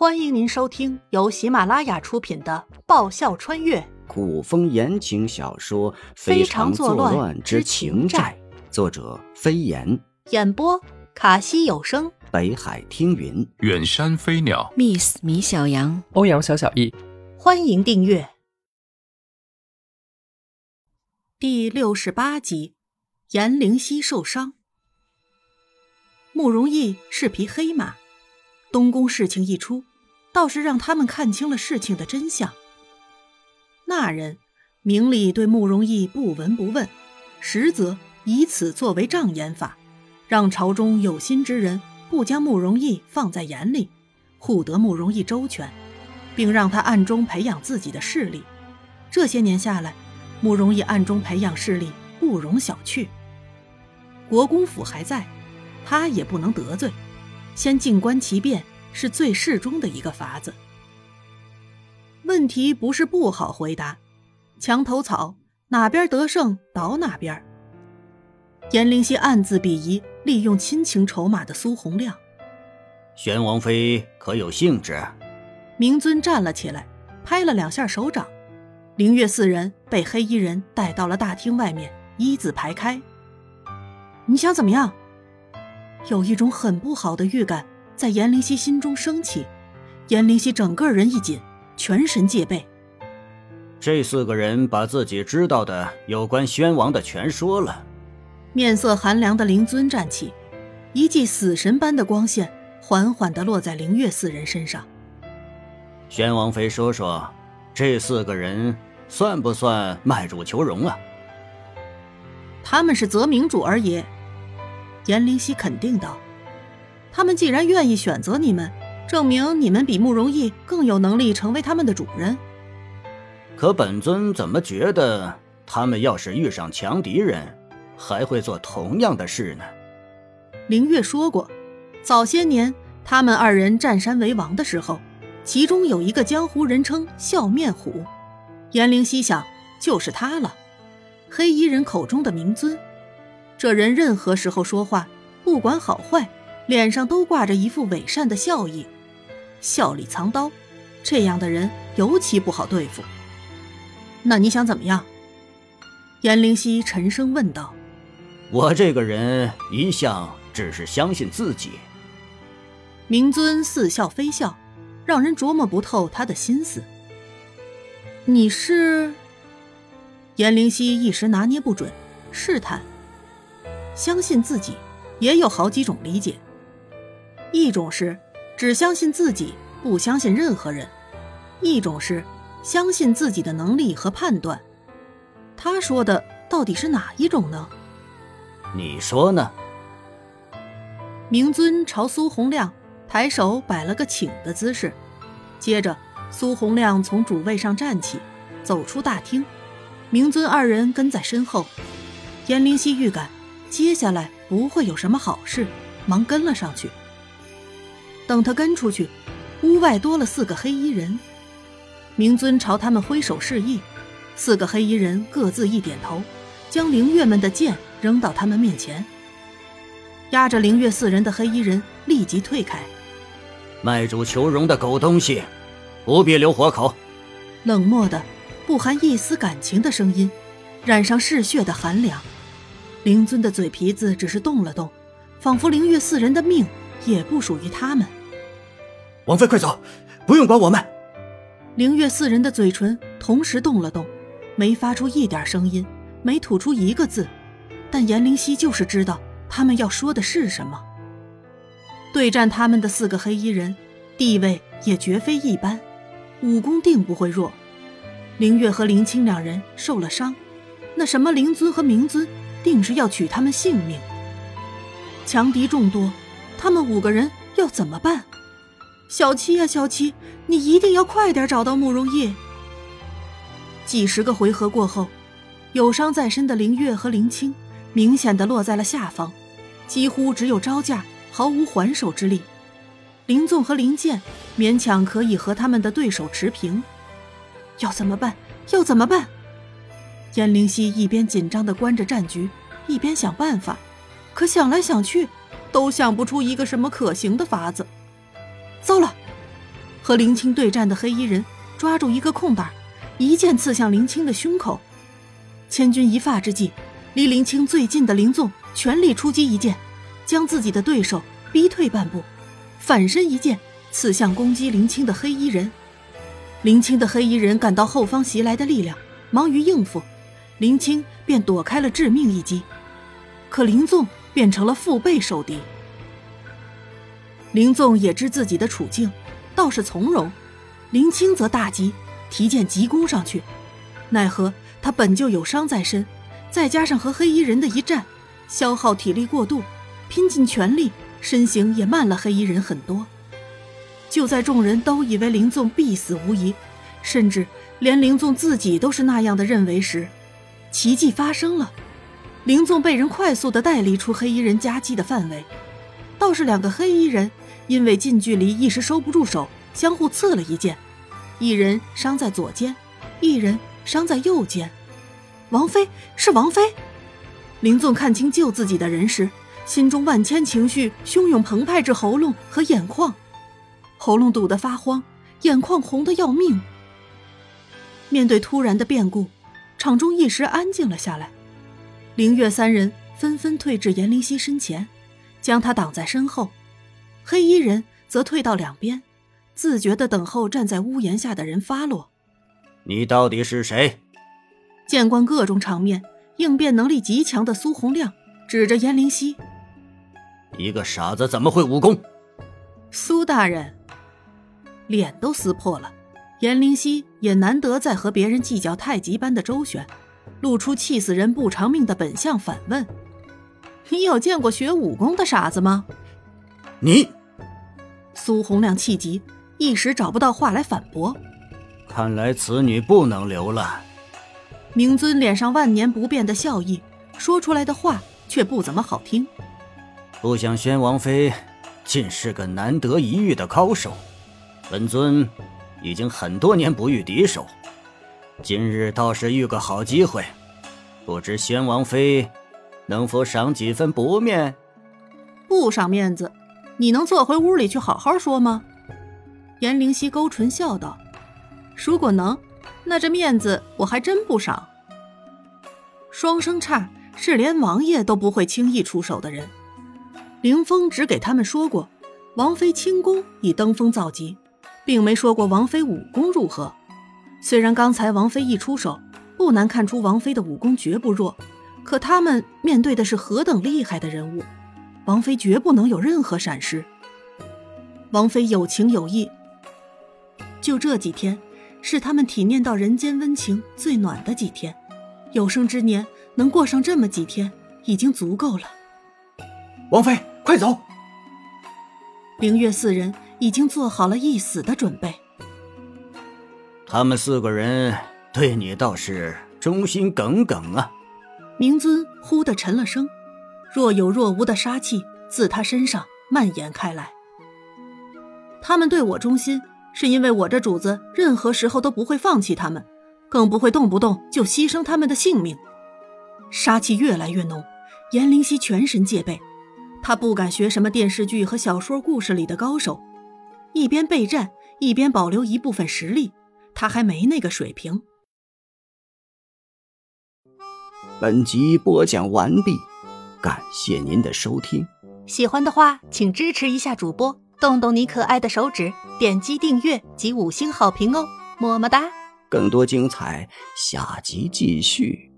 欢迎您收听由喜马拉雅出品的《爆笑穿越。古风言情小说《非常作乱之情债》，作者飞檐，演播卡西有声，北海听云，远山飞鸟，Miss 米小羊，欧阳小小易，欢迎订阅。第六十八集。颜灵犀受伤，慕容易是匹黑马，东宫事情一出。倒是让他们看清了事情的真相。那人明里对慕容逸不闻不问，实则以此作为障眼法，让朝中有心之人不将慕容逸放在眼里，护得慕容逸周全，并让他暗中培养自己的势力。这些年下来，慕容逸暗中培养势力不容小觑。国公府还在，他也不能得罪，先静观其变。是最适中的一个法子。问题不是不好回答，墙头草哪边得胜倒哪边。颜灵犀暗自鄙夷利用亲情筹码的苏洪亮。玄王妃可有兴致？明尊站了起来，拍了两下手掌。灵月四人被黑衣人带到了大厅外面，一字排开。你想怎么样？有一种很不好的预感。在严灵犀心中升起，严灵犀整个人一紧，全神戒备。这四个人把自己知道的有关宣王的全说了。面色寒凉的灵尊站起，一记死神般的光线缓缓地落在灵月四人身上。宣王妃，说说，这四个人算不算卖主求荣啊？他们是择明主而已。严灵犀肯定道。他们既然愿意选择你们，证明你们比慕容易更有能力成为他们的主人。可本尊怎么觉得他们要是遇上强敌人，还会做同样的事呢？凌月说过，早些年他们二人占山为王的时候，其中有一个江湖人称笑面虎。颜灵犀想，就是他了。黑衣人口中的明尊，这人任何时候说话，不管好坏。脸上都挂着一副伪善的笑意，笑里藏刀，这样的人尤其不好对付。那你想怎么样？颜灵犀沉声问道。我这个人一向只是相信自己。明尊似笑非笑，让人琢磨不透他的心思。你是？颜灵犀一时拿捏不准，试探。相信自己，也有好几种理解。一种是只相信自己，不相信任何人；一种是相信自己的能力和判断。他说的到底是哪一种呢？你说呢？明尊朝苏洪亮抬手摆了个请的姿势，接着苏洪亮从主位上站起，走出大厅。明尊二人跟在身后。颜灵犀预感接下来不会有什么好事，忙跟了上去。等他跟出去，屋外多了四个黑衣人。明尊朝他们挥手示意，四个黑衣人各自一点头，将灵月们的剑扔到他们面前。压着灵月四人的黑衣人立即退开。卖主求荣的狗东西，不必留活口！冷漠的、不含一丝感情的声音，染上嗜血的寒凉。灵尊的嘴皮子只是动了动，仿佛灵月四人的命也不属于他们。王妃，快走，不用管我们。灵月四人的嘴唇同时动了动，没发出一点声音，没吐出一个字，但颜灵犀就是知道他们要说的是什么。对战他们的四个黑衣人，地位也绝非一般，武功定不会弱。灵月和林清两人受了伤，那什么灵尊和明尊，定是要取他们性命。强敌众多，他们五个人要怎么办？小七呀，小七，你一定要快点找到慕容易。几十个回合过后，有伤在身的灵月和林清明显的落在了下方，几乎只有招架，毫无还手之力。林纵和林剑勉强可以和他们的对手持平。要怎么办？要怎么办？燕灵犀一边紧张的观着战局，一边想办法，可想来想去，都想不出一个什么可行的法子。糟了！和林青对战的黑衣人抓住一个空档，一剑刺向林青的胸口。千钧一发之际，离林青最近的林纵全力出击一剑，将自己的对手逼退半步，反身一剑刺向攻击林青的黑衣人。林青的黑衣人感到后方袭来的力量，忙于应付，林青便躲开了致命一击。可林纵变成了腹背受敌。林纵也知自己的处境，倒是从容；林青则大急，提剑急攻上去，奈何他本就有伤在身，再加上和黑衣人的一战，消耗体力过度，拼尽全力，身形也慢了黑衣人很多。就在众人都以为林纵必死无疑，甚至连林纵自己都是那样的认为时，奇迹发生了，林纵被人快速的带离出黑衣人夹击的范围。倒是两个黑衣人因为近距离一时收不住手，相互刺了一剑，一人伤在左肩，一人伤在右肩。王妃是王妃，林纵看清救自己的人时，心中万千情绪汹涌澎湃至喉咙和眼眶。喉咙堵得发慌，眼眶红得要命。面对突然的变故，场中一时安静了下来。凌月三人纷纷退至严灵犀身前，将他挡在身后；黑衣人则退到两边，自觉地等候站在屋檐下的人发落。你到底是谁？见惯各种场面、应变能力极强的苏洪亮指着严灵犀：“一个傻子怎么会武功？”苏大人。脸都撕破了，严灵犀也难得再和别人计较太极般的周旋，露出气死人不偿命的本相，反问：“你有见过学武功的傻子吗？”你，苏洪亮气急，一时找不到话来反驳。看来此女不能留了。明尊脸上万年不变的笑意，说出来的话却不怎么好听。不想宣王妃，竟是个难得一遇的高手。本尊已经很多年不遇敌手，今日倒是遇个好机会，不知宣王妃能否赏几分薄面？不赏面子，你能坐回屋里去好好说吗？严灵犀勾唇笑道：“如果能，那这面子我还真不赏。”双生叉是连王爷都不会轻易出手的人，凌风只给他们说过，王妃轻功已登峰造极。并没说过王妃武功如何，虽然刚才王妃一出手，不难看出王妃的武功绝不弱，可他们面对的是何等厉害的人物，王妃绝不能有任何闪失。王妃有情有义，就这几天，是他们体验到人间温情最暖的几天，有生之年能过上这么几天，已经足够了。王妃，快走！明月四人。已经做好了一死的准备。他们四个人对你倒是忠心耿耿啊！明尊忽地沉了声，若有若无的杀气自他身上蔓延开来。他们对我忠心，是因为我这主子任何时候都不会放弃他们，更不会动不动就牺牲他们的性命。杀气越来越浓，严灵犀全神戒备，他不敢学什么电视剧和小说故事里的高手。一边备战，一边保留一部分实力，他还没那个水平。本集播讲完毕，感谢您的收听。喜欢的话，请支持一下主播，动动你可爱的手指，点击订阅及五星好评哦，么么哒！更多精彩，下集继续。